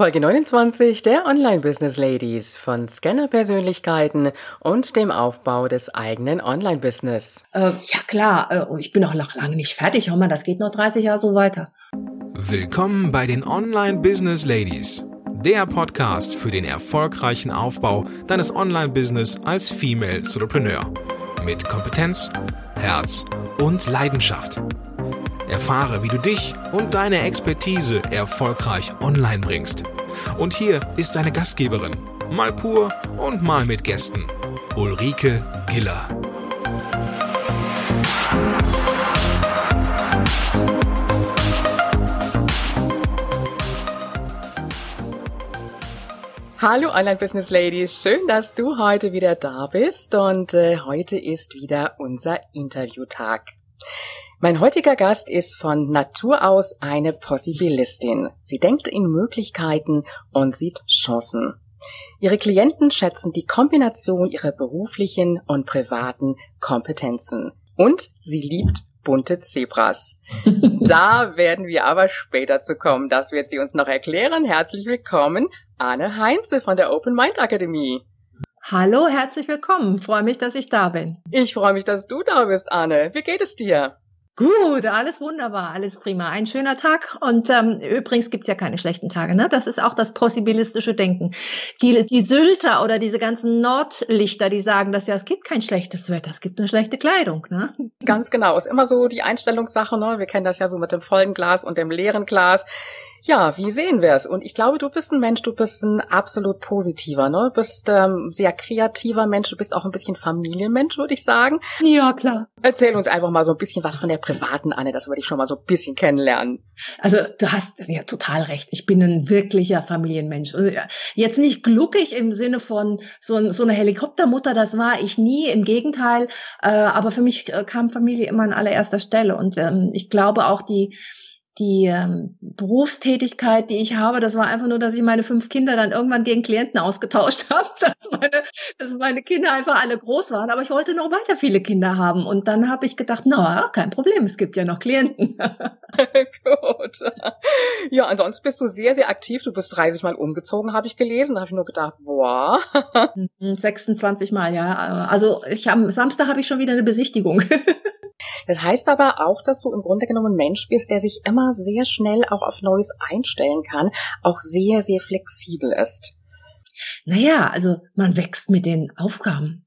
Folge 29 der Online Business Ladies von Scanner-Persönlichkeiten und dem Aufbau des eigenen Online-Business. Äh, ja klar, äh, ich bin auch noch lange nicht fertig. Hör mal, das geht noch 30 Jahre so weiter. Willkommen bei den Online Business Ladies, der Podcast für den erfolgreichen Aufbau deines Online-Business als Female Entrepreneur mit Kompetenz, Herz und Leidenschaft. Erfahre, wie du dich und deine Expertise erfolgreich online bringst. Und hier ist deine Gastgeberin, mal pur und mal mit Gästen, Ulrike Giller. Hallo Online Business Ladies, schön, dass du heute wieder da bist und äh, heute ist wieder unser Interviewtag. Mein heutiger Gast ist von Natur aus eine Possibilistin. Sie denkt in Möglichkeiten und sieht Chancen. Ihre Klienten schätzen die Kombination ihrer beruflichen und privaten Kompetenzen. Und sie liebt bunte Zebras. da werden wir aber später zu kommen. Das wird sie uns noch erklären. Herzlich willkommen, Anne Heinze von der Open Mind Akademie. Hallo, herzlich willkommen. Freue mich, dass ich da bin. Ich freue mich, dass du da bist, Anne. Wie geht es dir? Gut, alles wunderbar, alles prima. Ein schöner Tag. Und ähm, übrigens gibt's ja keine schlechten Tage. Ne? Das ist auch das possibilistische Denken. Die, die Sylter oder diese ganzen Nordlichter, die sagen, dass ja, es gibt kein schlechtes Wetter, es gibt nur schlechte Kleidung. Ne? Ganz genau. Ist immer so die Einstellungssache. Ne? Wir kennen das ja so mit dem vollen Glas und dem leeren Glas. Ja, wie sehen wir es? Und ich glaube, du bist ein Mensch, du bist ein absolut positiver, ne? Du bist ähm, sehr kreativer Mensch, du bist auch ein bisschen Familienmensch, würde ich sagen. Ja, klar. Erzähl uns einfach mal so ein bisschen was von der privaten Anne, das würde ich schon mal so ein bisschen kennenlernen. Also du hast ja total recht. Ich bin ein wirklicher Familienmensch. Jetzt nicht gluckig im Sinne von so, so eine Helikoptermutter, das war ich nie. Im Gegenteil. Äh, aber für mich äh, kam Familie immer an allererster Stelle. Und ähm, ich glaube auch die die ähm, Berufstätigkeit, die ich habe, das war einfach nur, dass ich meine fünf Kinder dann irgendwann gegen Klienten ausgetauscht habe, dass meine, dass meine Kinder einfach alle groß waren. Aber ich wollte noch weiter viele Kinder haben. Und dann habe ich gedacht, na, kein Problem, es gibt ja noch Klienten. Gut. Ja, ansonsten bist du sehr, sehr aktiv. Du bist 30 Mal umgezogen, habe ich gelesen. Da habe ich nur gedacht, boah. 26 Mal, ja. Also ich am Samstag habe ich schon wieder eine Besichtigung. Das heißt aber auch, dass du im Grunde genommen Mensch bist, der sich immer sehr schnell auch auf Neues einstellen kann, auch sehr, sehr flexibel ist. Naja, also man wächst mit den Aufgaben.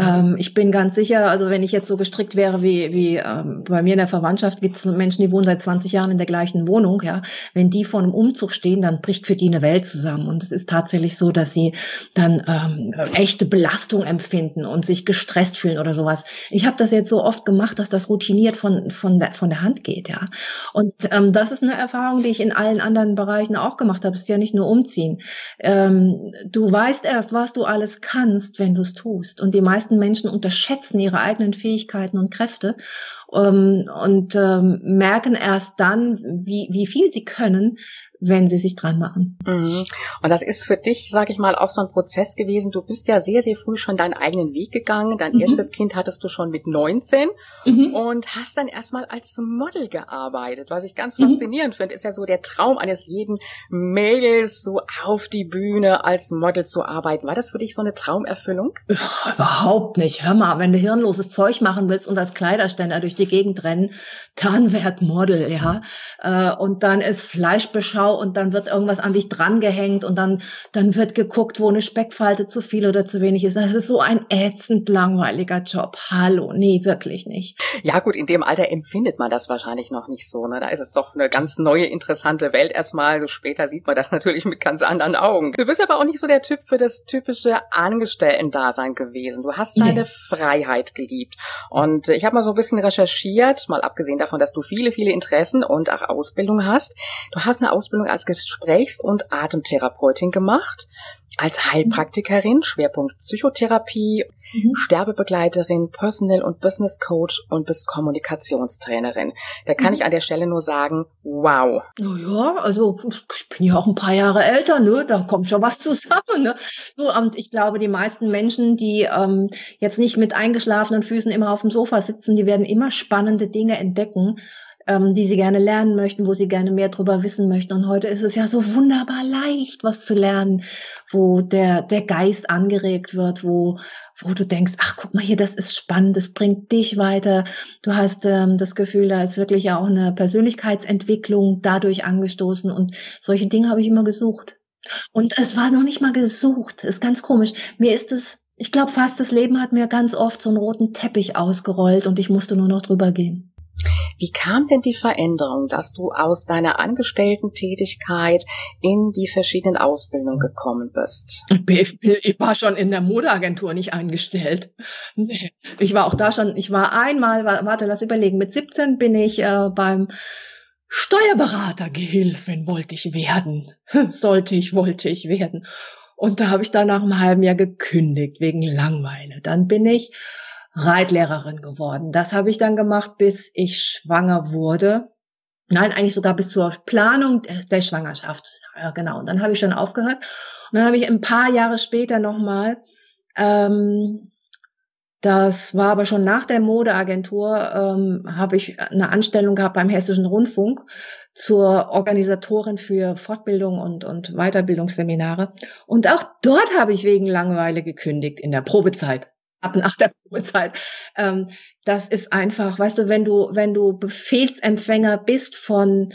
Ähm, ich bin ganz sicher, also wenn ich jetzt so gestrickt wäre wie, wie ähm, bei mir in der Verwandtschaft gibt es Menschen, die wohnen seit 20 Jahren in der gleichen Wohnung, ja. Wenn die vor einem Umzug stehen, dann bricht für die eine Welt zusammen. Und es ist tatsächlich so, dass sie dann ähm, echte Belastung empfinden und sich gestresst fühlen oder sowas. Ich habe das jetzt so oft gemacht, dass das routiniert von, von, der, von der Hand geht, ja. Und ähm, das ist eine Erfahrung, die ich in allen anderen Bereichen auch gemacht habe. Es ist ja nicht nur umziehen. Ähm, du weißt erst, was du alles kannst, wenn du es tust. Und die meisten meisten Menschen unterschätzen ihre eigenen Fähigkeiten und Kräfte ähm, und ähm, merken erst dann, wie, wie viel sie können, wenn sie sich dran machen. Mhm. Und das ist für dich, sag ich mal, auch so ein Prozess gewesen. Du bist ja sehr, sehr früh schon deinen eigenen Weg gegangen. Dein mhm. erstes Kind hattest du schon mit 19 mhm. und hast dann erstmal als Model gearbeitet. Was ich ganz mhm. faszinierend finde, ist ja so der Traum eines jeden Mädels, so auf die Bühne als Model zu arbeiten. War das für dich so eine Traumerfüllung? Überhaupt nicht. Hör mal, wenn du hirnloses Zeug machen willst und als Kleiderständer durch die Gegend rennen, dann werd Model, ja. Äh, und dann ist Fleischbeschau und dann wird irgendwas an dich drangehängt und dann, dann wird geguckt, wo eine Speckfalte zu viel oder zu wenig ist. Das ist so ein ätzend langweiliger Job. Hallo, nee, wirklich nicht. Ja gut, in dem Alter empfindet man das wahrscheinlich noch nicht so. Ne? Da ist es doch eine ganz neue, interessante Welt erstmal. So später sieht man das natürlich mit ganz anderen Augen. Du bist aber auch nicht so der Typ für das typische Angestellten-Dasein gewesen. Du hast deine nee. Freiheit geliebt. Und ich habe mal so ein bisschen recherchiert, mal abgesehen davon, dass du viele, viele Interessen und auch Ausbildung hast. Du hast eine Ausbildung Ausbildung als Gesprächs- und Atemtherapeutin gemacht, als Heilpraktikerin, Schwerpunkt Psychotherapie, mhm. Sterbebegleiterin, Personal- und Business Coach und bis Kommunikationstrainerin. Da kann mhm. ich an der Stelle nur sagen, wow. Ja, also ich bin ja auch ein paar Jahre älter, ne? Da kommt schon was zusammen. Ne? So, und ich glaube, die meisten Menschen, die ähm, jetzt nicht mit eingeschlafenen Füßen immer auf dem Sofa sitzen, die werden immer spannende Dinge entdecken ähm, die sie gerne lernen möchten, wo sie gerne mehr drüber wissen möchten. Und heute ist es ja so wunderbar leicht, was zu lernen, wo der, der Geist angeregt wird, wo, wo du denkst, ach, guck mal hier, das ist spannend, das bringt dich weiter. Du hast ähm, das Gefühl, da ist wirklich auch eine Persönlichkeitsentwicklung dadurch angestoßen. Und solche Dinge habe ich immer gesucht. Und es war noch nicht mal gesucht. Ist ganz komisch. Mir ist es, ich glaube fast, das Leben hat mir ganz oft so einen roten Teppich ausgerollt und ich musste nur noch drüber gehen. Wie kam denn die Veränderung, dass du aus deiner Angestellten-Tätigkeit in die verschiedenen Ausbildungen gekommen bist? Ich, war schon in der Modeagentur nicht eingestellt. Ich war auch da schon, ich war einmal, warte, lass überlegen, mit 17 bin ich äh, beim Steuerberatergehilfin wollte ich werden. Sollte ich, wollte ich werden. Und da habe ich dann nach einem halben Jahr gekündigt wegen Langweile. Dann bin ich Reitlehrerin geworden. Das habe ich dann gemacht, bis ich schwanger wurde. Nein, eigentlich sogar bis zur Planung der Schwangerschaft. Ja, genau. Und dann habe ich schon aufgehört. Und dann habe ich ein paar Jahre später nochmal ähm, das war aber schon nach der Modeagentur, ähm, habe ich eine Anstellung gehabt beim Hessischen Rundfunk zur Organisatorin für Fortbildung und, und Weiterbildungsseminare. Und auch dort habe ich wegen Langeweile gekündigt in der Probezeit. Ab nach der Probezeit. Ähm, das ist einfach, weißt du, wenn du, wenn du Befehlsempfänger bist von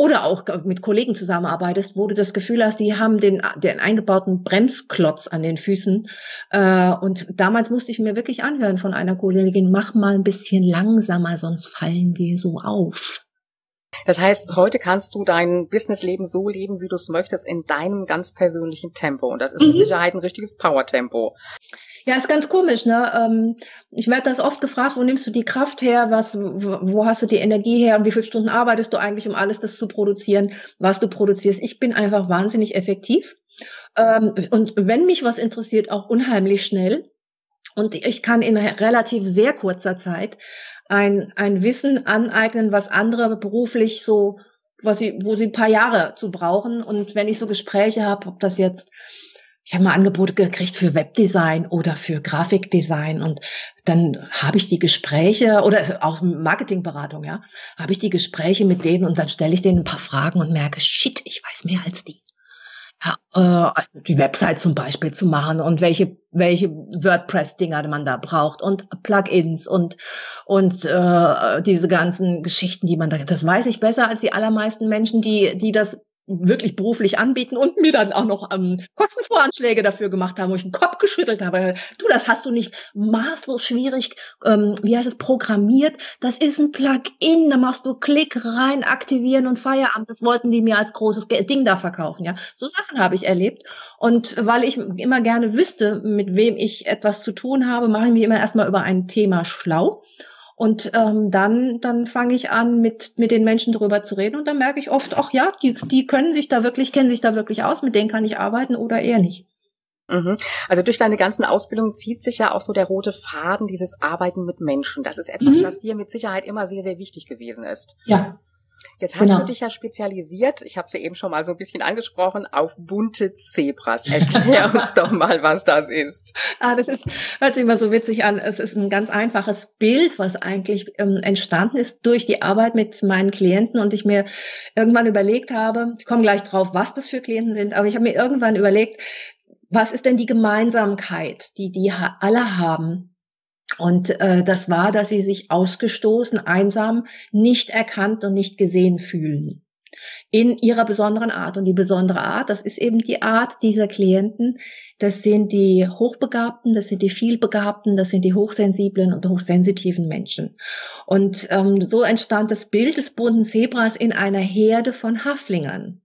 oder auch mit Kollegen zusammenarbeitest, wo du das Gefühl hast, die haben den, den eingebauten Bremsklotz an den Füßen. Äh, und damals musste ich mir wirklich anhören von einer Kollegin, mach mal ein bisschen langsamer, sonst fallen wir so auf. Das heißt, heute kannst du dein Businessleben so leben, wie du es möchtest, in deinem ganz persönlichen Tempo. Und das ist mit mhm. Sicherheit ein richtiges Power-Tempo. Ja, ist ganz komisch, ne? Ähm, ich werde das oft gefragt, wo nimmst du die Kraft her, was, wo hast du die Energie her und wie viele Stunden arbeitest du eigentlich, um alles das zu produzieren, was du produzierst. Ich bin einfach wahnsinnig effektiv. Ähm, und wenn mich was interessiert, auch unheimlich schnell. Und ich kann in relativ sehr kurzer Zeit ein, ein Wissen aneignen, was andere beruflich so, was sie, wo sie ein paar Jahre zu brauchen. Und wenn ich so Gespräche habe, ob das jetzt ich habe mal Angebote gekriegt für Webdesign oder für Grafikdesign und dann habe ich die Gespräche oder auch Marketingberatung, ja, habe ich die Gespräche mit denen und dann stelle ich denen ein paar Fragen und merke, shit, ich weiß mehr als die. Ja, äh, die Website zum Beispiel zu machen und welche welche WordPress-Dinger man da braucht und Plugins und und äh, diese ganzen Geschichten, die man da, das weiß ich besser als die allermeisten Menschen, die die das wirklich beruflich anbieten und mir dann auch noch ähm, Kostenvoranschläge dafür gemacht haben, wo ich den Kopf geschüttelt habe. Du, das hast du nicht maßlos schwierig, ähm, wie heißt es, programmiert. Das ist ein Plugin, da machst du Klick rein, aktivieren und Feierabend. Das wollten die mir als großes Ding da verkaufen. Ja, so Sachen habe ich erlebt. Und weil ich immer gerne wüsste, mit wem ich etwas zu tun habe, mache ich mich immer erstmal über ein Thema schlau und ähm, dann, dann fange ich an, mit, mit den Menschen darüber zu reden und dann merke ich oft, ach ja, die, die können sich da wirklich, kennen sich da wirklich aus, mit denen kann ich arbeiten oder eher nicht. Mhm. Also durch deine ganzen Ausbildungen zieht sich ja auch so der rote Faden, dieses Arbeiten mit Menschen. Das ist etwas, mhm. das dir mit Sicherheit immer sehr, sehr wichtig gewesen ist. Ja. Jetzt hast genau. du dich ja spezialisiert, ich habe sie eben schon mal so ein bisschen angesprochen, auf bunte Zebras. Erklär uns doch mal, was das ist. Ah, das ist, hört sich immer so witzig an. Es ist ein ganz einfaches Bild, was eigentlich ähm, entstanden ist durch die Arbeit mit meinen Klienten und ich mir irgendwann überlegt habe, ich komme gleich drauf, was das für Klienten sind, aber ich habe mir irgendwann überlegt, was ist denn die Gemeinsamkeit, die die alle haben? Und äh, das war, dass sie sich ausgestoßen, einsam, nicht erkannt und nicht gesehen fühlen. In ihrer besonderen Art. Und die besondere Art, das ist eben die Art dieser Klienten. Das sind die Hochbegabten, das sind die Vielbegabten, das sind die hochsensiblen und hochsensitiven Menschen. Und ähm, so entstand das Bild des bunten Zebras in einer Herde von Haflingern.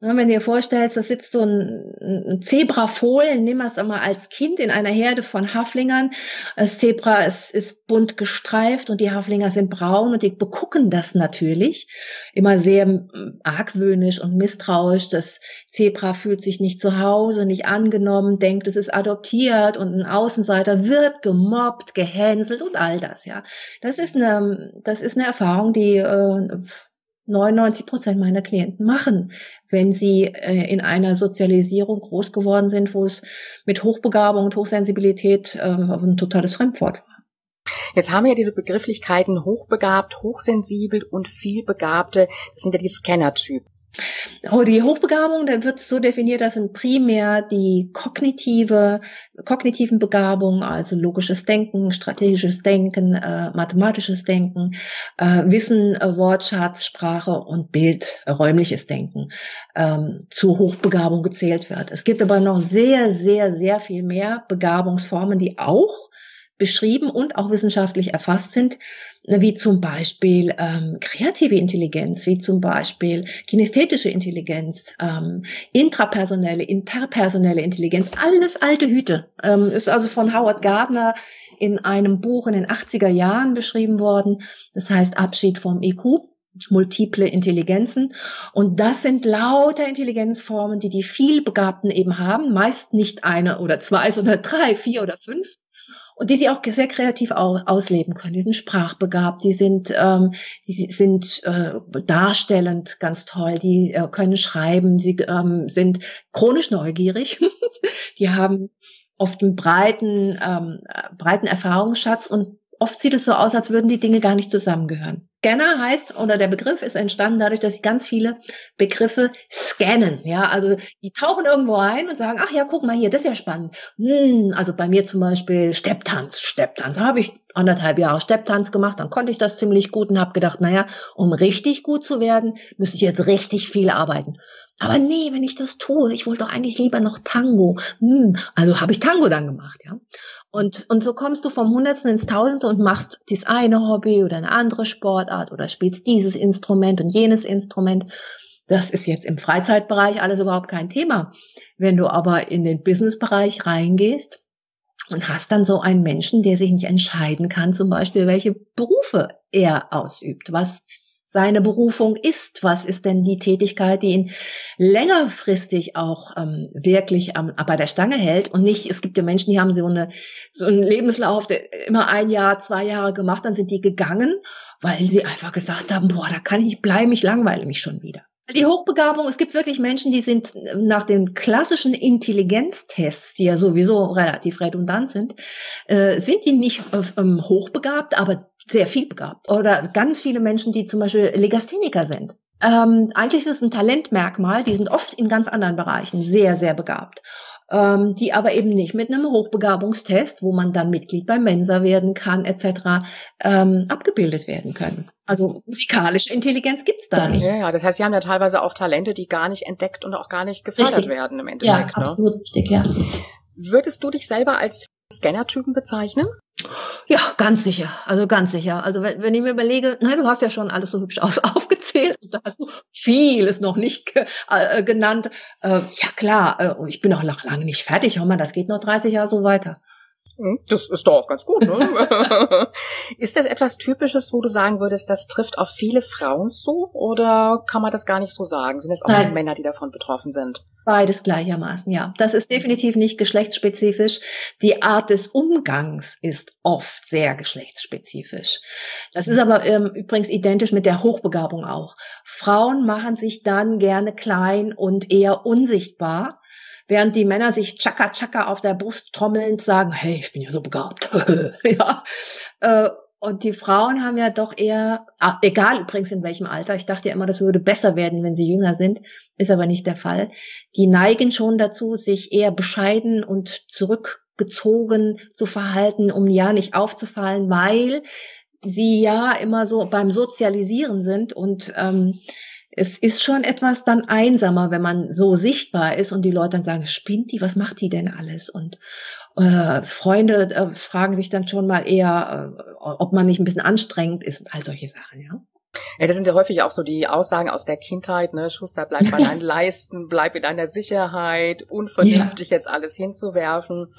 Wenn du dir vorstellst, da sitzt so ein, ein Zebrafohlen, nimm es einmal als Kind in einer Herde von Haflingern. Das Zebra ist, ist bunt gestreift und die Haflinger sind braun und die begucken das natürlich immer sehr argwöhnisch und misstrauisch. Das Zebra fühlt sich nicht zu Hause, nicht angenommen, denkt, es ist adoptiert und ein Außenseiter wird gemobbt, gehänselt und all das, ja. Das ist eine, das ist eine Erfahrung, die äh, 99 Prozent meiner Klienten machen, wenn sie äh, in einer Sozialisierung groß geworden sind, wo es mit Hochbegabung und Hochsensibilität äh, ein totales Fremdwort war. Jetzt haben wir ja diese Begrifflichkeiten hochbegabt, hochsensibel und vielbegabte. Das sind ja die Scanner-Typen. Oh, die Hochbegabung, da wird so definiert, das sind primär die kognitive, kognitiven Begabungen, also logisches Denken, strategisches Denken, äh, mathematisches Denken, äh, Wissen, äh, Wortschatz, Sprache und Bild, äh, räumliches Denken ähm, zu Hochbegabung gezählt wird. Es gibt aber noch sehr, sehr, sehr viel mehr Begabungsformen, die auch beschrieben und auch wissenschaftlich erfasst sind, wie zum Beispiel ähm, kreative Intelligenz, wie zum Beispiel kinesthetische Intelligenz, ähm, intrapersonelle, interpersonelle Intelligenz, alles alte Hüte. Ähm, ist also von Howard Gardner in einem Buch in den 80er Jahren beschrieben worden. Das heißt Abschied vom IQ multiple Intelligenzen. Und das sind lauter Intelligenzformen, die die vielbegabten eben haben. Meist nicht eine oder zwei, sondern drei, vier oder fünf und die sie auch sehr kreativ ausleben können. Die sind sprachbegabt, die sind, ähm, die sind äh, darstellend ganz toll, die äh, können schreiben, sie ähm, sind chronisch neugierig, die haben oft einen breiten, ähm, breiten Erfahrungsschatz und oft sieht es so aus, als würden die Dinge gar nicht zusammengehören. Scanner heißt, oder der Begriff ist entstanden dadurch, dass ganz viele Begriffe scannen. Ja, also die tauchen irgendwo ein und sagen, ach ja, guck mal hier, das ist ja spannend. Hm, also bei mir zum Beispiel Stepptanz. Stepptanz habe ich anderthalb Jahre Stepptanz gemacht, dann konnte ich das ziemlich gut und habe gedacht, naja, um richtig gut zu werden, müsste ich jetzt richtig viel arbeiten. Aber nee, wenn ich das tue, ich wollte doch eigentlich lieber noch Tango. Hm, also habe ich Tango dann gemacht, ja. Und, und so kommst du vom Hundertsten ins Tausendste und machst dies eine Hobby oder eine andere Sportart oder spielst dieses Instrument und jenes Instrument. Das ist jetzt im Freizeitbereich alles überhaupt kein Thema. Wenn du aber in den Businessbereich reingehst und hast dann so einen Menschen, der sich nicht entscheiden kann, zum Beispiel, welche Berufe er ausübt, was seine Berufung ist. Was ist denn die Tätigkeit, die ihn längerfristig auch ähm, wirklich ähm, bei der Stange hält und nicht, es gibt ja Menschen, die haben so, eine, so einen Lebenslauf, der immer ein Jahr, zwei Jahre gemacht, dann sind die gegangen, weil sie einfach gesagt haben, boah, da kann ich bleiben, ich langweile mich schon wieder. Die Hochbegabung, es gibt wirklich Menschen, die sind nach den klassischen Intelligenztests, die ja sowieso relativ redundant sind, äh, sind die nicht äh, hochbegabt, aber sehr viel begabt. Oder ganz viele Menschen, die zum Beispiel Legastheniker sind. Ähm, eigentlich ist es ein Talentmerkmal, die sind oft in ganz anderen Bereichen sehr, sehr begabt. Ähm, die aber eben nicht mit einem Hochbegabungstest, wo man dann Mitglied bei Mensa werden kann, etc., ähm, abgebildet werden können. Also musikalische Intelligenz gibt's da nicht. Ja, ja, das heißt, sie haben ja teilweise auch Talente, die gar nicht entdeckt und auch gar nicht gefördert richtig. werden im Endeffekt. Ja, ne? absolut richtig, ja. Würdest du dich selber als Scanner-Typen bezeichnen? Ja, ganz sicher. Also ganz sicher. Also wenn, wenn ich mir überlege, nein, du hast ja schon alles so hübsch aus, aufgezählt da hast du vieles noch nicht ge, äh, genannt. Äh, ja klar, äh, ich bin auch noch lange nicht fertig. Hör mal, das geht noch 30 Jahre so weiter. Hm, das ist doch auch ganz gut. Ne? ist das etwas Typisches, wo du sagen würdest, das trifft auf viele Frauen zu? Oder kann man das gar nicht so sagen? Sind es auch Nein. Männer, die davon betroffen sind? Beides gleichermaßen, ja. Das ist definitiv nicht geschlechtsspezifisch. Die Art des Umgangs ist oft sehr geschlechtsspezifisch. Das ist aber ähm, übrigens identisch mit der Hochbegabung auch. Frauen machen sich dann gerne klein und eher unsichtbar während die Männer sich tschakka tschakka auf der Brust trommelnd sagen, hey, ich bin ja so begabt. ja. Äh, und die Frauen haben ja doch eher, ah, egal übrigens in welchem Alter, ich dachte ja immer, das würde besser werden, wenn sie jünger sind, ist aber nicht der Fall. Die neigen schon dazu, sich eher bescheiden und zurückgezogen zu verhalten, um ja nicht aufzufallen, weil sie ja immer so beim Sozialisieren sind und ähm, es ist schon etwas dann einsamer, wenn man so sichtbar ist und die Leute dann sagen, spinnt die, was macht die denn alles? Und äh, Freunde äh, fragen sich dann schon mal eher, äh, ob man nicht ein bisschen anstrengend ist und all solche Sachen, ja. Ja, das sind ja häufig auch so die Aussagen aus der Kindheit, ne? Schuster, bleib bei deinen Leisten, bleib in deiner Sicherheit, unvernünftig ja. jetzt alles hinzuwerfen.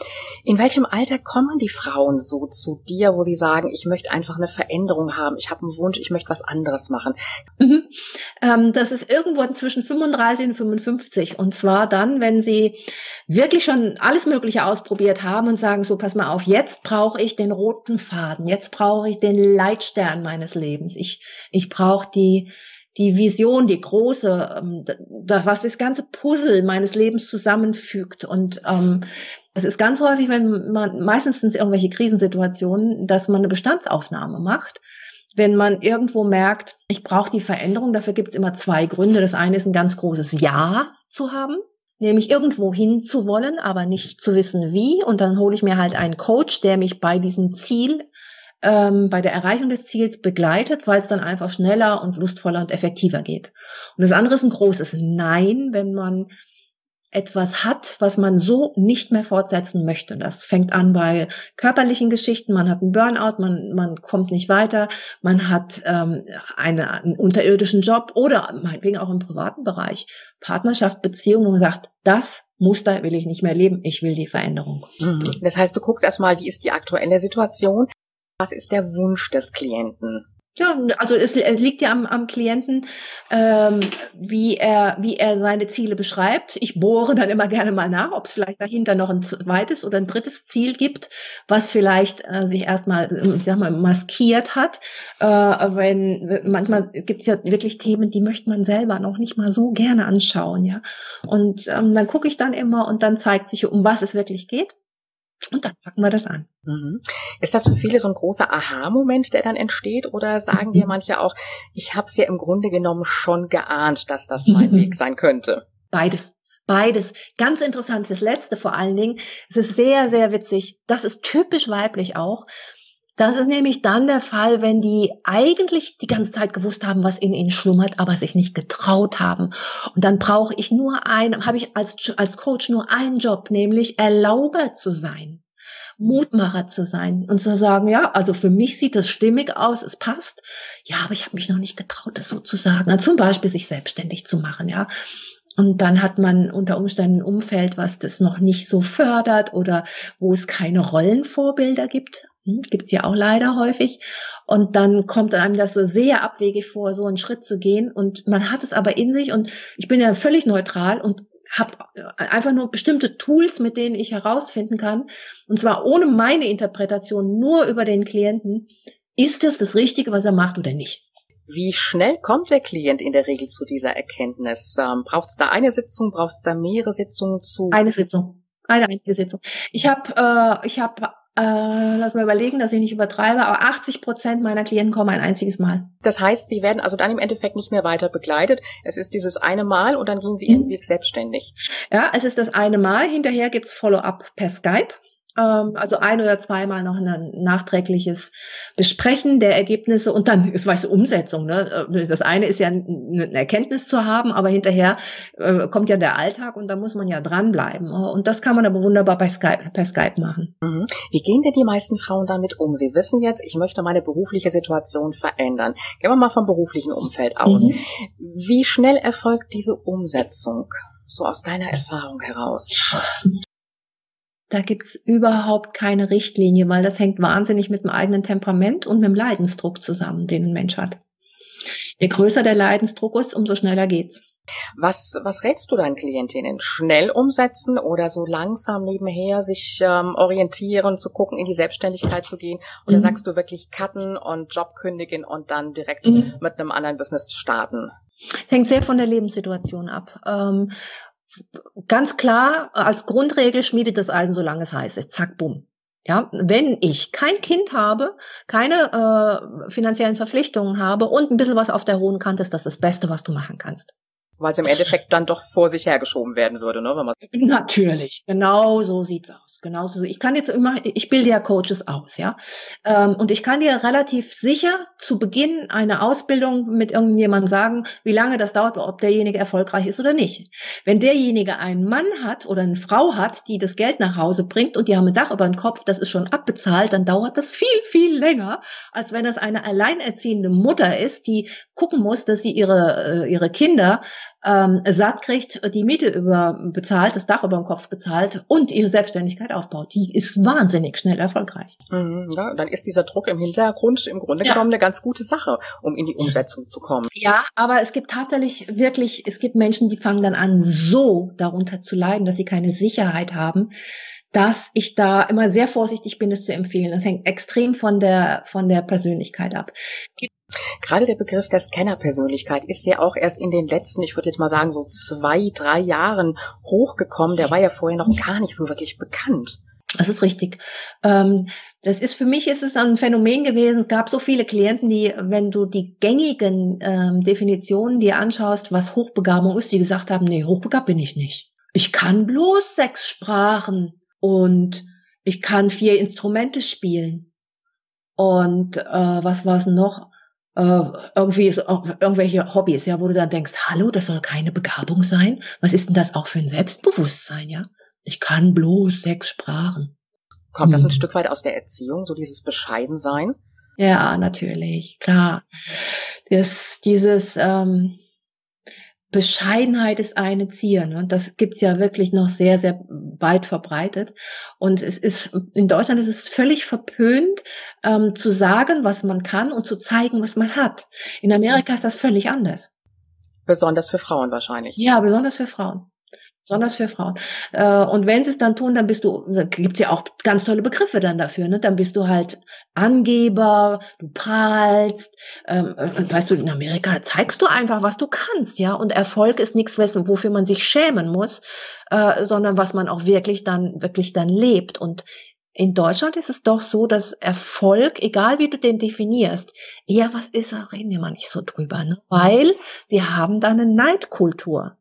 In welchem Alter kommen die Frauen so zu dir, wo sie sagen, ich möchte einfach eine Veränderung haben, ich habe einen Wunsch, ich möchte was anderes machen? Mhm. Ähm, das ist irgendwo zwischen 35 und 55. Und zwar dann, wenn sie wirklich schon alles Mögliche ausprobiert haben und sagen, so, pass mal auf, jetzt brauche ich den roten Faden, jetzt brauche ich den Leitstern meines Lebens. Ich, ich brauche die, die Vision, die große, ähm, das, was das ganze Puzzle meines Lebens zusammenfügt. Und ähm, Es ist ganz häufig, wenn man meistens sind irgendwelche Krisensituationen, dass man eine Bestandsaufnahme macht. Wenn man irgendwo merkt, ich brauche die Veränderung, dafür gibt es immer zwei Gründe. Das eine ist ein ganz großes Ja zu haben, nämlich irgendwo hin zu wollen, aber nicht zu wissen wie. Und dann hole ich mir halt einen Coach, der mich bei diesem Ziel, ähm, bei der Erreichung des Ziels begleitet, weil es dann einfach schneller und lustvoller und effektiver geht. Und das andere ist ein großes Nein, wenn man etwas hat, was man so nicht mehr fortsetzen möchte. Das fängt an bei körperlichen Geschichten. Man hat einen Burnout, man, man kommt nicht weiter, man hat ähm, eine, einen unterirdischen Job oder meinetwegen auch im privaten Bereich. Partnerschaft, Beziehung, wo man sagt, das Muster will ich nicht mehr leben, ich will die Veränderung. Mhm. Das heißt, du guckst erstmal, wie ist die aktuelle Situation? Was ist der Wunsch des Klienten? Ja, also es, liegt ja am, am Klienten, ähm, wie er wie er seine Ziele beschreibt. Ich bohre dann immer gerne mal nach, ob es vielleicht dahinter noch ein zweites oder ein drittes Ziel gibt, was vielleicht äh, sich erstmal, ich sag mal, maskiert hat. Äh, wenn manchmal gibt es ja wirklich Themen, die möchte man selber noch nicht mal so gerne anschauen, ja. Und ähm, dann gucke ich dann immer und dann zeigt sich, um was es wirklich geht. Und dann packen wir das an. Mhm. Ist das für viele so ein großer Aha-Moment, der dann entsteht? Oder sagen dir mhm. manche auch, ich habe es ja im Grunde genommen schon geahnt, dass das mein Weg sein könnte? Beides. Beides. Ganz interessant. Das letzte vor allen Dingen. Es ist sehr, sehr witzig. Das ist typisch weiblich auch. Das ist nämlich dann der Fall, wenn die eigentlich die ganze Zeit gewusst haben, was in ihnen schlummert, aber sich nicht getraut haben. Und dann brauche ich nur einen, habe ich als, als Coach nur einen Job, nämlich Erlauber zu sein. Mutmacher zu sein und zu sagen, ja, also für mich sieht das stimmig aus, es passt. Ja, aber ich habe mich noch nicht getraut, das so zu sagen. Also zum Beispiel sich selbstständig zu machen, ja. Und dann hat man unter Umständen ein Umfeld, was das noch nicht so fördert oder wo es keine Rollenvorbilder gibt. Hm, gibt's ja auch leider häufig. Und dann kommt einem das so sehr abwegig vor, so einen Schritt zu gehen. Und man hat es aber in sich. Und ich bin ja völlig neutral und habe einfach nur bestimmte Tools, mit denen ich herausfinden kann. Und zwar ohne meine Interpretation, nur über den Klienten. Ist das das Richtige, was er macht oder nicht? Wie schnell kommt der Klient in der Regel zu dieser Erkenntnis? Ähm, braucht es da eine Sitzung? Braucht es da mehrere Sitzungen zu? Eine Sitzung. Eine einzige Sitzung. Ich habe, äh, ich habe, äh, lass mal überlegen, dass ich nicht übertreibe, aber 80 Prozent meiner Klienten kommen ein einziges Mal. Das heißt, sie werden also dann im Endeffekt nicht mehr weiter begleitet. Es ist dieses eine Mal und dann gehen sie mhm. ihren Weg selbstständig. Ja, es ist das eine Mal. Hinterher gibt's Follow-up per Skype. Ähm, also ein oder zweimal noch ein nachträgliches Besprechen der Ergebnisse und dann, ist weißt du, Umsetzung. Ne? Äh, das eine ist ja eine Erkenntnis zu haben, aber hinterher äh, kommt ja der Alltag und da muss man ja dranbleiben. Und das kann man aber wunderbar bei Skype, per Skype machen. Mhm. Wie gehen denn die meisten Frauen damit um? Sie wissen jetzt, ich möchte meine berufliche Situation verändern. Gehen wir mal vom beruflichen Umfeld aus. Mhm. Wie schnell erfolgt diese Umsetzung? So aus deiner Erfahrung heraus. Da gibt's überhaupt keine Richtlinie, weil das hängt wahnsinnig mit dem eigenen Temperament und mit dem Leidensdruck zusammen, den ein Mensch hat. Je größer der Leidensdruck ist, umso schneller geht's. Was, was rätst du deinen Klientinnen? Schnell umsetzen oder so langsam nebenher sich ähm, orientieren, zu gucken, in die Selbstständigkeit zu gehen? Oder mhm. sagst du wirklich cutten und Job kündigen und dann direkt mhm. mit einem anderen Business starten? Hängt sehr von der Lebenssituation ab. Ähm, ganz klar als Grundregel schmiedet das Eisen, solange es heiß ist. Zack, bumm. Ja, wenn ich kein Kind habe, keine äh, finanziellen Verpflichtungen habe und ein bisschen was auf der hohen Kante ist das das Beste, was du machen kannst. Weil es im Endeffekt dann doch vor sich hergeschoben werden würde, ne? Wenn Natürlich, genau so sieht's aus. Genauso. Ich kann jetzt immer, ich bilde ja Coaches aus, ja. Ähm, und ich kann dir relativ sicher zu Beginn einer Ausbildung mit irgendjemandem sagen, wie lange das dauert, ob derjenige erfolgreich ist oder nicht. Wenn derjenige einen Mann hat oder eine Frau hat, die das Geld nach Hause bringt und die haben ein Dach über dem Kopf, das ist schon abbezahlt, dann dauert das viel, viel länger, als wenn es eine alleinerziehende Mutter ist, die gucken muss, dass sie ihre, äh, ihre Kinder ähm, satt kriegt, die Miete über bezahlt, das Dach über dem Kopf bezahlt und ihre Selbstständigkeit aufbaut. Die ist wahnsinnig schnell erfolgreich. Mhm, ja, dann ist dieser Druck im Hintergrund im Grunde ja. genommen eine ganz gute Sache, um in die Umsetzung zu kommen. Ja, aber es gibt tatsächlich wirklich, es gibt Menschen, die fangen dann an, so darunter zu leiden, dass sie keine Sicherheit haben, dass ich da immer sehr vorsichtig bin, es zu empfehlen. Das hängt extrem von der, von der Persönlichkeit ab. Gerade der Begriff der Scanner-Persönlichkeit ist ja auch erst in den letzten, ich würde jetzt mal sagen, so zwei, drei Jahren hochgekommen. Der war ja vorher noch gar nicht so wirklich bekannt. Das ist richtig. Ähm, das ist für mich ist es ein Phänomen gewesen. Es gab so viele Klienten, die, wenn du die gängigen ähm, Definitionen dir anschaust, was Hochbegabung ist, die gesagt haben, nee, hochbegabt bin ich nicht. Ich kann bloß sechs Sprachen und ich kann vier Instrumente spielen. Und äh, was war es noch? Äh, irgendwie so, irgendwelche Hobbys, ja, wo du dann denkst, hallo, das soll keine Begabung sein. Was ist denn das auch für ein Selbstbewusstsein, ja? Ich kann bloß sechs Sprachen. Kommt das ein hm. Stück weit aus der Erziehung, so dieses Bescheidensein? Ja, natürlich, klar. Das, dieses ähm, Bescheidenheit ist eine Zier. Ne? Das gibt's ja wirklich noch sehr, sehr weit verbreitet. Und es ist in Deutschland ist es völlig verpönt, ähm, zu sagen, was man kann und zu zeigen, was man hat. In Amerika ist das völlig anders. Besonders für Frauen wahrscheinlich. Ja, besonders für Frauen besonders für Frauen. Äh, und wenn sie es dann tun, dann bist du, gibt's ja auch ganz tolle Begriffe dann dafür, ne? Dann bist du halt Angeber, du prahlst, ähm, weißt du, in Amerika zeigst du einfach, was du kannst, ja. Und Erfolg ist nichts, wofür man sich schämen muss, äh, sondern was man auch wirklich dann, wirklich dann lebt. Und in Deutschland ist es doch so, dass Erfolg, egal wie du den definierst, eher was ist, reden wir mal nicht so drüber, ne? weil wir haben da eine Neidkultur.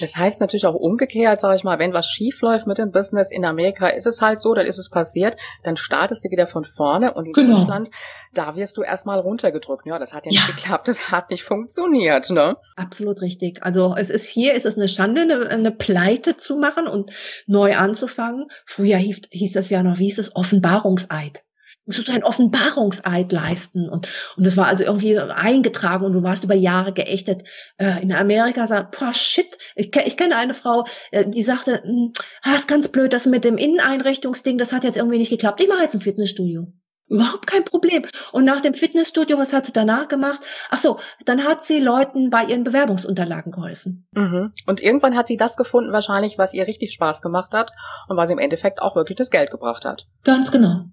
Das heißt natürlich auch umgekehrt, sage ich mal, wenn was schief läuft mit dem Business in Amerika, ist es halt so, dann ist es passiert, dann startest du wieder von vorne und in genau. Deutschland, da wirst du erstmal runtergedrückt. Ja, das hat ja, ja, nicht geklappt, das hat nicht funktioniert, ne? Absolut richtig. Also es ist hier, ist es eine Schande, eine, eine Pleite zu machen und neu anzufangen. Früher hieß, hieß das ja noch, wie hieß es, Offenbarungseid musst du deinen Offenbarungseid leisten. Und, und das war also irgendwie eingetragen und du warst über Jahre geächtet. Äh, in Amerika sagt, boah, shit, ich, ich kenne eine Frau, äh, die sagte, hm, ah, ist ganz blöd, das mit dem Inneneinrichtungsding, das hat jetzt irgendwie nicht geklappt. Ich mache jetzt ein Fitnessstudio. Überhaupt kein Problem. Und nach dem Fitnessstudio, was hat sie danach gemacht? Ach so, dann hat sie Leuten bei ihren Bewerbungsunterlagen geholfen. Mhm. Und irgendwann hat sie das gefunden, wahrscheinlich, was ihr richtig Spaß gemacht hat und was im Endeffekt auch wirklich das Geld gebracht hat. Ganz genau.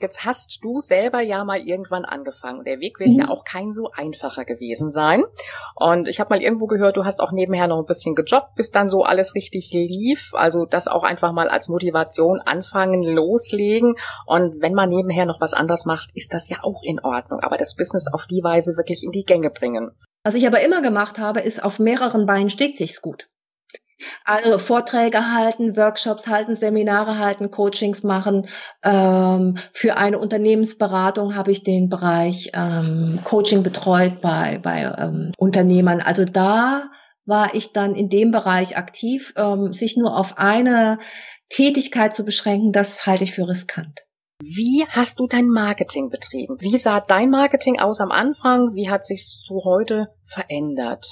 Jetzt hast du selber ja mal irgendwann angefangen. Der Weg wird mhm. ja auch kein so einfacher gewesen sein. Und ich habe mal irgendwo gehört, du hast auch nebenher noch ein bisschen gejobbt, bis dann so alles richtig lief. Also das auch einfach mal als Motivation anfangen, loslegen. Und wenn man nebenher noch was anderes macht, ist das ja auch in Ordnung. Aber das Business auf die Weise wirklich in die Gänge bringen. Was ich aber immer gemacht habe, ist auf mehreren Beinen steht sich's gut. Also Vorträge halten, Workshops halten, Seminare halten, Coachings machen. Ähm, für eine Unternehmensberatung habe ich den Bereich ähm, Coaching betreut bei, bei ähm, Unternehmern. Also da war ich dann in dem Bereich aktiv. Ähm, sich nur auf eine Tätigkeit zu beschränken, das halte ich für riskant. Wie hast du dein Marketing betrieben? Wie sah dein Marketing aus am Anfang? Wie hat sich zu heute verändert?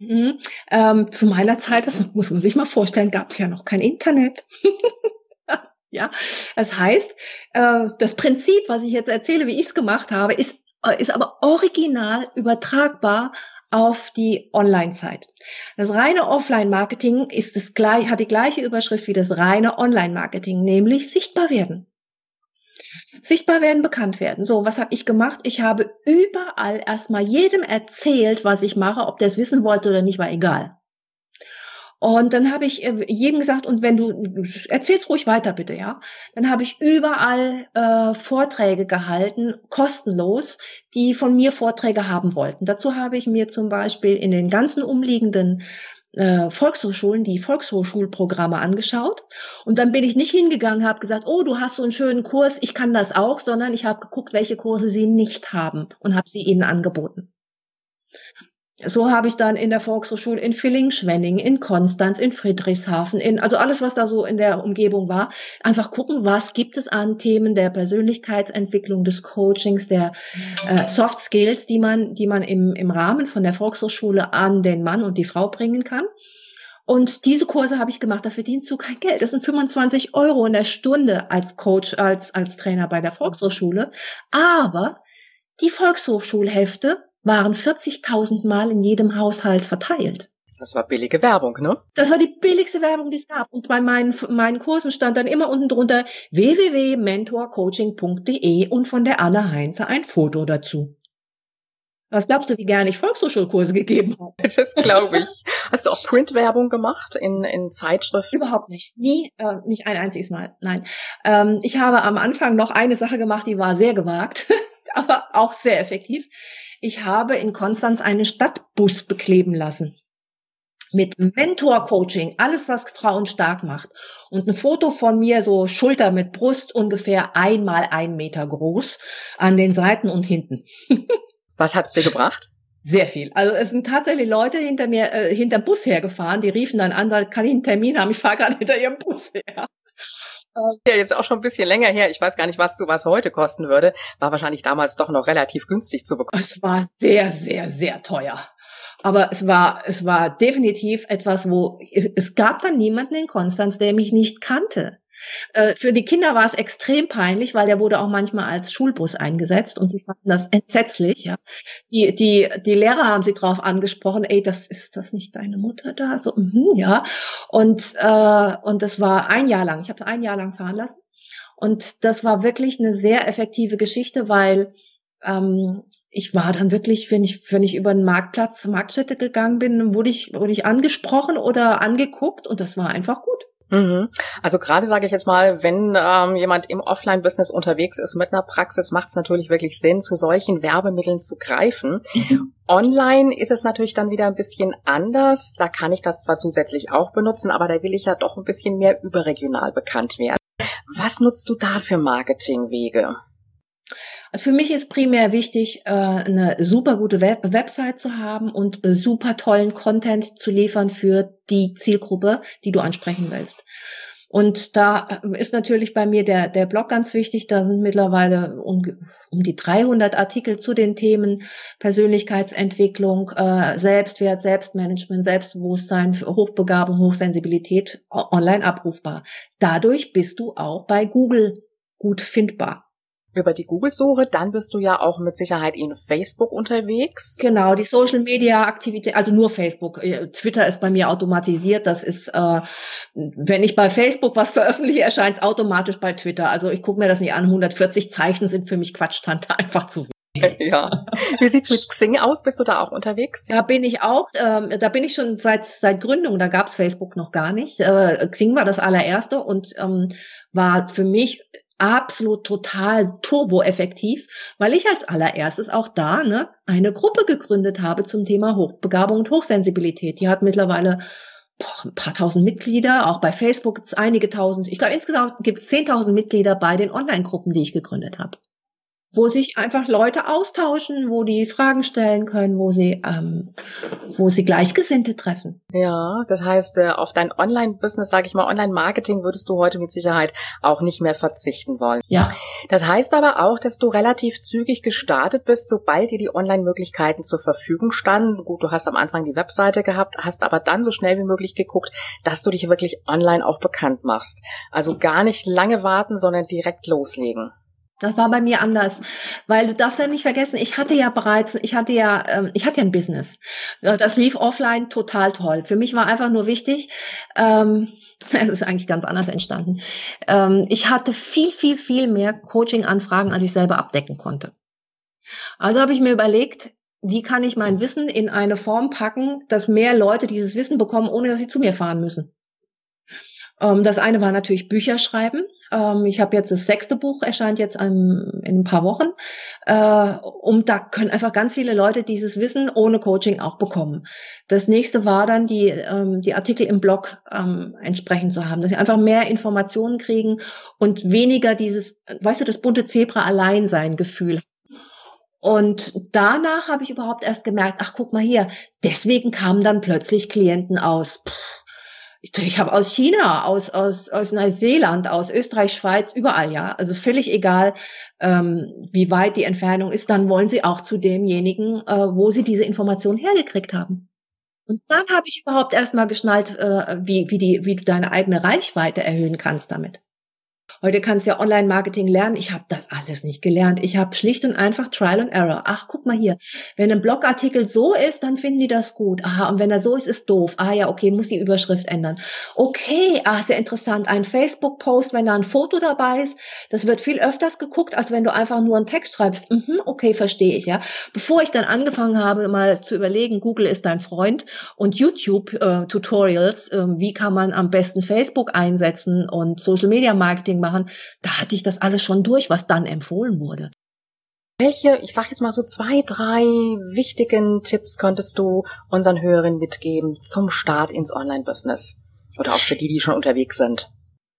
Mhm. Ähm, zu meiner Zeit, das muss man sich mal vorstellen, gab es ja noch kein Internet. ja, das heißt, äh, das Prinzip, was ich jetzt erzähle, wie ich es gemacht habe, ist, äh, ist aber original übertragbar auf die Online-Zeit. Das reine Offline-Marketing ist das gleich, hat die gleiche Überschrift wie das reine Online-Marketing, nämlich sichtbar werden. Sichtbar werden, bekannt werden. So, was habe ich gemacht? Ich habe überall erstmal jedem erzählt, was ich mache, ob der es wissen wollte oder nicht, war egal. Und dann habe ich äh, jedem gesagt, und wenn du erzählst ruhig weiter bitte, ja. Dann habe ich überall äh, Vorträge gehalten, kostenlos, die von mir Vorträge haben wollten. Dazu habe ich mir zum Beispiel in den ganzen umliegenden äh, Volkshochschulen die Volkshochschulprogramme angeschaut und dann bin ich nicht hingegangen, habe gesagt, oh, du hast so einen schönen Kurs, ich kann das auch, sondern ich habe geguckt, welche Kurse sie nicht haben und habe sie ihnen angeboten. So habe ich dann in der Volkshochschule in Villingen-Schwenning, in Konstanz, in Friedrichshafen, in, also alles, was da so in der Umgebung war, einfach gucken, was gibt es an Themen der Persönlichkeitsentwicklung, des Coachings, der äh, Soft Skills, die man, die man im, im Rahmen von der Volkshochschule an den Mann und die Frau bringen kann. Und diese Kurse habe ich gemacht, da verdienst du kein Geld. Das sind 25 Euro in der Stunde als Coach, als, als Trainer bei der Volkshochschule. Aber die Volkshochschulhefte waren 40.000 Mal in jedem Haushalt verteilt. Das war billige Werbung, ne? Das war die billigste Werbung, die es gab. Und bei meinen, meinen Kursen stand dann immer unten drunter www.mentorcoaching.de und von der Anne Heinze ein Foto dazu. Was glaubst du, wie gerne ich Volkshochschulkurse gegeben habe? Das glaube ich. Hast du auch Printwerbung gemacht in, in Zeitschriften? Überhaupt nicht. Nie, äh, nicht ein einziges Mal. Nein. Ähm, ich habe am Anfang noch eine Sache gemacht, die war sehr gewagt, aber auch sehr effektiv. Ich habe in Konstanz einen Stadtbus bekleben lassen mit Mentor-Coaching, alles, was Frauen stark macht. Und ein Foto von mir, so Schulter mit Brust, ungefähr einmal ein Meter groß, an den Seiten und hinten. was hat's dir gebracht? Sehr viel. Also es sind tatsächlich Leute hinter mir, äh, hinter Bus hergefahren, die riefen dann an, kann ich einen Termin haben? Ich fahre gerade hinter ihrem Bus her. Ja, jetzt auch schon ein bisschen länger her. Ich weiß gar nicht, was du was heute kosten würde. War wahrscheinlich damals doch noch relativ günstig zu bekommen. Es war sehr, sehr, sehr teuer. Aber es war, es war definitiv etwas, wo es gab dann niemanden in Konstanz, der mich nicht kannte. Äh, für die Kinder war es extrem peinlich, weil der wurde auch manchmal als Schulbus eingesetzt und sie fanden das entsetzlich. Ja. Die, die, die Lehrer haben sie darauf angesprochen, ey, das ist das nicht deine Mutter da? So, mm, ja. Und, äh, und das war ein Jahr lang. Ich habe ein Jahr lang fahren lassen. Und das war wirklich eine sehr effektive Geschichte, weil ähm, ich war dann wirklich, wenn ich, wenn ich über den Marktplatz, Marktstätte gegangen bin, wurde ich, wurde ich angesprochen oder angeguckt und das war einfach gut. Mhm. Also gerade sage ich jetzt mal, wenn ähm, jemand im Offline-Business unterwegs ist mit einer Praxis, macht es natürlich wirklich Sinn, zu solchen Werbemitteln zu greifen. Mhm. Online ist es natürlich dann wieder ein bisschen anders. Da kann ich das zwar zusätzlich auch benutzen, aber da will ich ja doch ein bisschen mehr überregional bekannt werden. Was nutzt du da für Marketingwege? Also für mich ist primär wichtig, äh, eine super gute Web Website zu haben und super tollen Content zu liefern für die Zielgruppe, die du ansprechen willst. Und da ist natürlich bei mir der, der Blog ganz wichtig. Da sind mittlerweile um, um die 300 Artikel zu den Themen Persönlichkeitsentwicklung, äh, Selbstwert, Selbstmanagement, Selbstbewusstsein, Hochbegabung, Hochsensibilität online abrufbar. Dadurch bist du auch bei Google gut findbar über die Google-Suche, dann bist du ja auch mit Sicherheit in Facebook unterwegs. Genau, die Social-Media-Aktivität, also nur Facebook. Äh, Twitter ist bei mir automatisiert. Das ist, äh, wenn ich bei Facebook was veröffentliche, erscheint es automatisch bei Twitter. Also ich gucke mir das nicht an. 140 Zeichen sind für mich Quatschtante einfach zu wenig. Ja. Wie sieht's mit Xing aus? Bist du da auch unterwegs? Da bin ich auch. Ähm, da bin ich schon seit seit Gründung. Da gab's Facebook noch gar nicht. Äh, Xing war das allererste und ähm, war für mich absolut total turboeffektiv, weil ich als allererstes auch da ne, eine Gruppe gegründet habe zum Thema Hochbegabung und Hochsensibilität. Die hat mittlerweile boah, ein paar tausend Mitglieder, auch bei Facebook gibt es einige tausend. Ich glaube, insgesamt gibt es zehntausend Mitglieder bei den Online-Gruppen, die ich gegründet habe wo sich einfach Leute austauschen, wo die Fragen stellen können, wo sie, ähm, wo sie Gleichgesinnte treffen. Ja, das heißt, äh, auf dein Online-Business, sage ich mal, Online-Marketing würdest du heute mit Sicherheit auch nicht mehr verzichten wollen. Ja. Das heißt aber auch, dass du relativ zügig gestartet bist, sobald dir die Online-Möglichkeiten zur Verfügung standen. Gut, du hast am Anfang die Webseite gehabt, hast aber dann so schnell wie möglich geguckt, dass du dich wirklich online auch bekannt machst. Also gar nicht lange warten, sondern direkt loslegen. Das war bei mir anders, weil du darfst ja nicht vergessen, ich hatte ja bereits, ich hatte ja, ähm, ich hatte ja ein Business. Das lief offline total toll. Für mich war einfach nur wichtig, ähm, es ist eigentlich ganz anders entstanden. Ähm, ich hatte viel, viel, viel mehr Coaching-Anfragen, als ich selber abdecken konnte. Also habe ich mir überlegt, wie kann ich mein Wissen in eine Form packen, dass mehr Leute dieses Wissen bekommen, ohne dass sie zu mir fahren müssen. Das eine war natürlich Bücher schreiben. Ähm, ich habe jetzt das sechste Buch, erscheint jetzt in ein paar Wochen. Äh, und da können einfach ganz viele Leute dieses Wissen ohne Coaching auch bekommen. Das nächste war dann die, ähm, die Artikel im Blog entsprechend zu haben, dass sie einfach mehr Informationen kriegen und weniger dieses, weißt du, das bunte Zebra Alleinsein Gefühl und danach habe ich überhaupt erst gemerkt, ach guck mal hier, deswegen kamen dann plötzlich Klienten aus. Pff, ich, ich habe aus China, aus, aus, aus Neuseeland, aus Österreich, Schweiz, überall, ja. Also völlig egal, ähm, wie weit die Entfernung ist, dann wollen sie auch zu demjenigen, äh, wo sie diese Information hergekriegt haben. Und dann habe ich überhaupt erstmal geschnallt, äh, wie, wie, die, wie du deine eigene Reichweite erhöhen kannst damit. Heute kannst du ja Online-Marketing lernen. Ich habe das alles nicht gelernt. Ich habe schlicht und einfach Trial and Error. Ach, guck mal hier. Wenn ein Blogartikel so ist, dann finden die das gut. Aha, und wenn er so ist, ist doof. Ah ja, okay, muss die Überschrift ändern. Okay, ah, sehr interessant. Ein Facebook-Post, wenn da ein Foto dabei ist, das wird viel öfters geguckt, als wenn du einfach nur einen Text schreibst. Mhm, okay, verstehe ich, ja. Bevor ich dann angefangen habe, mal zu überlegen, Google ist dein Freund und YouTube-Tutorials, äh, äh, wie kann man am besten Facebook einsetzen und Social Media Marketing machen, da hatte ich das alles schon durch, was dann empfohlen wurde. Welche, ich sag jetzt mal so zwei, drei wichtigen Tipps könntest du unseren Hörern mitgeben zum Start ins Online-Business? Oder auch für die, die schon unterwegs sind?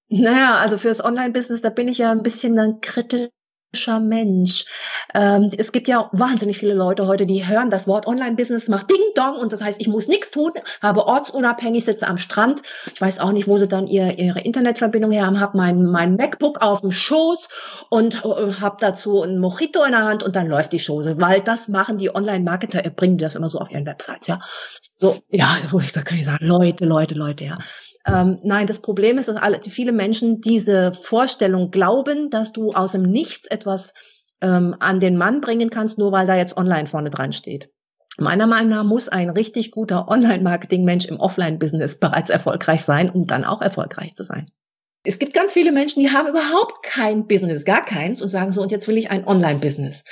Naja, also fürs Online-Business, da bin ich ja ein bisschen dann kritisch Mensch. Ähm, es gibt ja wahnsinnig viele Leute heute, die hören das Wort Online-Business macht Ding Dong und das heißt, ich muss nichts tun, habe ortsunabhängig, sitze am Strand. Ich weiß auch nicht, wo sie dann ihr, ihre Internetverbindung her haben, habe mein, mein MacBook auf dem Schoß und äh, habe dazu ein Mojito in der Hand und dann läuft die Chose, weil das machen die Online-Marketer, bringen das immer so auf ihren Websites, ja. So, ja, wo ich, da kann ich sagen, Leute, Leute, Leute, ja. Ähm, nein, das Problem ist, dass alle, viele Menschen diese Vorstellung glauben, dass du aus dem Nichts etwas ähm, an den Mann bringen kannst, nur weil da jetzt online vorne dran steht. Meiner Meinung nach muss ein richtig guter Online-Marketing-Mensch im Offline-Business bereits erfolgreich sein, um dann auch erfolgreich zu sein. Es gibt ganz viele Menschen, die haben überhaupt kein Business, gar keins und sagen so, und jetzt will ich ein Online-Business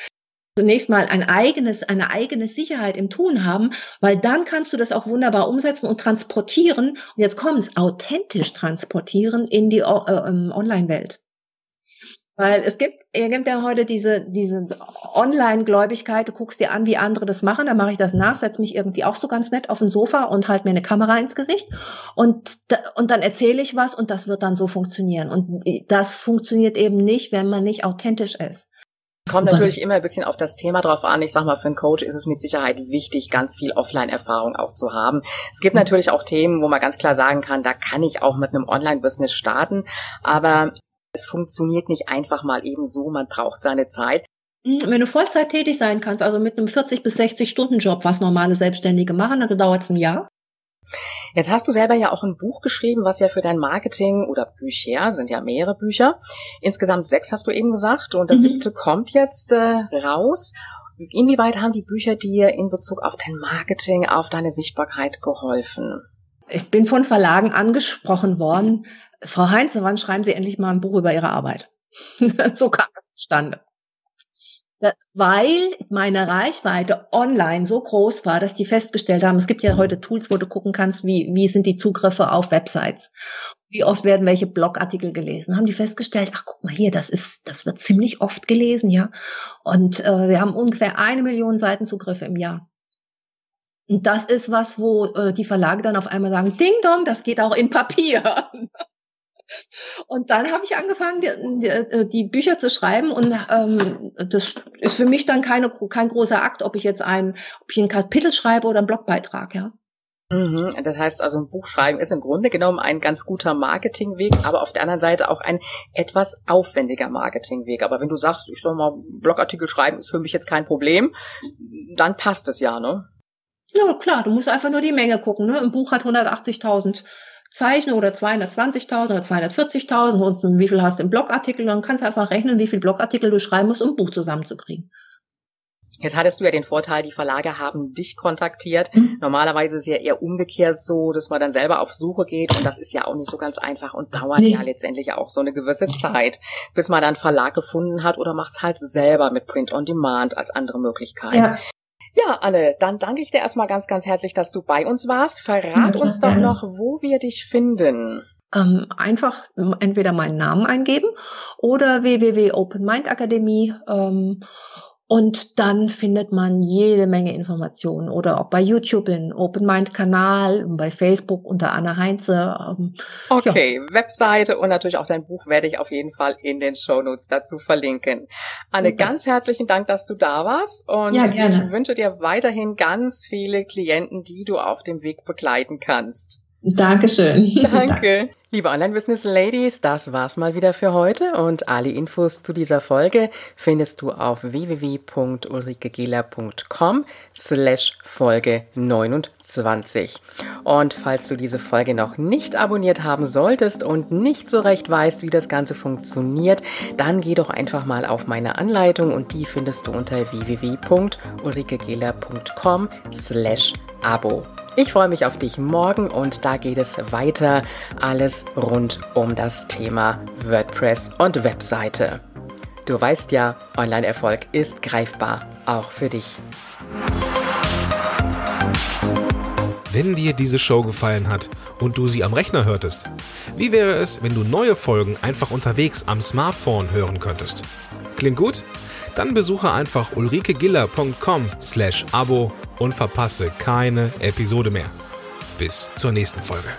zunächst mal ein eigenes, eine eigene Sicherheit im Tun haben, weil dann kannst du das auch wunderbar umsetzen und transportieren. Und jetzt kommt es, authentisch transportieren in die äh, ähm, Online-Welt. Weil es gibt, ihr gibt ja heute diese, diese Online-Gläubigkeit, du guckst dir an, wie andere das machen, dann mache ich das nach, setze mich irgendwie auch so ganz nett auf ein Sofa und halte mir eine Kamera ins Gesicht und, und dann erzähle ich was und das wird dann so funktionieren. Und das funktioniert eben nicht, wenn man nicht authentisch ist. Kommt natürlich immer ein bisschen auf das Thema drauf an. Ich sag mal, für einen Coach ist es mit Sicherheit wichtig, ganz viel Offline-Erfahrung auch zu haben. Es gibt natürlich auch Themen, wo man ganz klar sagen kann, da kann ich auch mit einem Online-Business starten, aber es funktioniert nicht einfach mal eben so. Man braucht seine Zeit. Hm, wenn du Vollzeit tätig sein kannst, also mit einem 40 bis 60 Stunden Job, was normale Selbstständige machen, dann dauert es ein Jahr. Jetzt hast du selber ja auch ein Buch geschrieben, was ja für dein Marketing oder Bücher, sind ja mehrere Bücher. Insgesamt sechs hast du eben gesagt und das mhm. siebte kommt jetzt äh, raus. Inwieweit haben die Bücher dir in Bezug auf dein Marketing, auf deine Sichtbarkeit geholfen? Ich bin von Verlagen angesprochen worden. Frau Heinz, wann schreiben Sie endlich mal ein Buch über Ihre Arbeit? so kam es zustande weil meine Reichweite online so groß war, dass die festgestellt haben, es gibt ja heute Tools, wo du gucken kannst, wie, wie sind die Zugriffe auf Websites. Wie oft werden welche Blogartikel gelesen? Haben die festgestellt, ach guck mal hier, das ist, das wird ziemlich oft gelesen, ja. Und äh, wir haben ungefähr eine Million Seitenzugriffe im Jahr. Und das ist was, wo äh, die Verlage dann auf einmal sagen, Ding Dong, das geht auch in Papier. Und dann habe ich angefangen, die, die, äh, die, Bücher zu schreiben und ähm, das ist für mich dann keine, kein großer Akt, ob ich jetzt ein, ob ich ein Kapitel schreibe oder einen Blogbeitrag, ja. Mhm, das heißt also, ein Buch schreiben ist im Grunde genommen ein ganz guter Marketingweg, aber auf der anderen Seite auch ein etwas aufwendiger Marketingweg. Aber wenn du sagst, ich soll mal Blogartikel schreiben, ist für mich jetzt kein Problem, dann passt es ja, ne? Ja, klar, du musst einfach nur die Menge gucken. Ne? Ein Buch hat 180.000 Zeichen oder 220.000 oder 240.000 und wie viel hast du im Blogartikel, dann kannst du einfach rechnen, wie viel Blogartikel du schreiben musst, um ein Buch zusammenzukriegen. Jetzt hattest du ja den Vorteil, die Verlage haben dich kontaktiert. Mhm. Normalerweise ist es ja eher umgekehrt so, dass man dann selber auf Suche geht und das ist ja auch nicht so ganz einfach und dauert nee. ja letztendlich auch so eine gewisse Zeit, bis man dann Verlag gefunden hat oder macht es halt selber mit Print on Demand als andere Möglichkeit. Ja. Ja, Anne, dann danke ich dir erstmal ganz, ganz herzlich, dass du bei uns warst. Verrat ja, uns doch gerne. noch, wo wir dich finden. Ähm, einfach entweder meinen Namen eingeben oder www.openmindakademie. Ähm, und dann findet man jede Menge Informationen oder auch bei YouTube den Open Mind Kanal, bei Facebook unter Anna Heinze. Ähm, okay, ja. Webseite und natürlich auch dein Buch werde ich auf jeden Fall in den Show Notes dazu verlinken. Anne, okay. ganz herzlichen Dank, dass du da warst und ja, ich wünsche dir weiterhin ganz viele Klienten, die du auf dem Weg begleiten kannst. Dankeschön. Danke. Liebe Online-Business-Ladies, das war's mal wieder für heute und alle Infos zu dieser Folge findest du auf www.ulrikegela.com slash Folge 29. Und falls du diese Folge noch nicht abonniert haben solltest und nicht so recht weißt, wie das Ganze funktioniert, dann geh doch einfach mal auf meine Anleitung und die findest du unter www.ulrikegela.com slash Abo. Ich freue mich auf dich morgen und da geht es weiter. Alles rund um das Thema WordPress und Webseite. Du weißt ja, Online-Erfolg ist greifbar, auch für dich. Wenn dir diese Show gefallen hat und du sie am Rechner hörtest, wie wäre es, wenn du neue Folgen einfach unterwegs am Smartphone hören könntest? Klingt gut? Dann besuche einfach ulrikegiller.com slash Abo und verpasse keine Episode mehr. Bis zur nächsten Folge.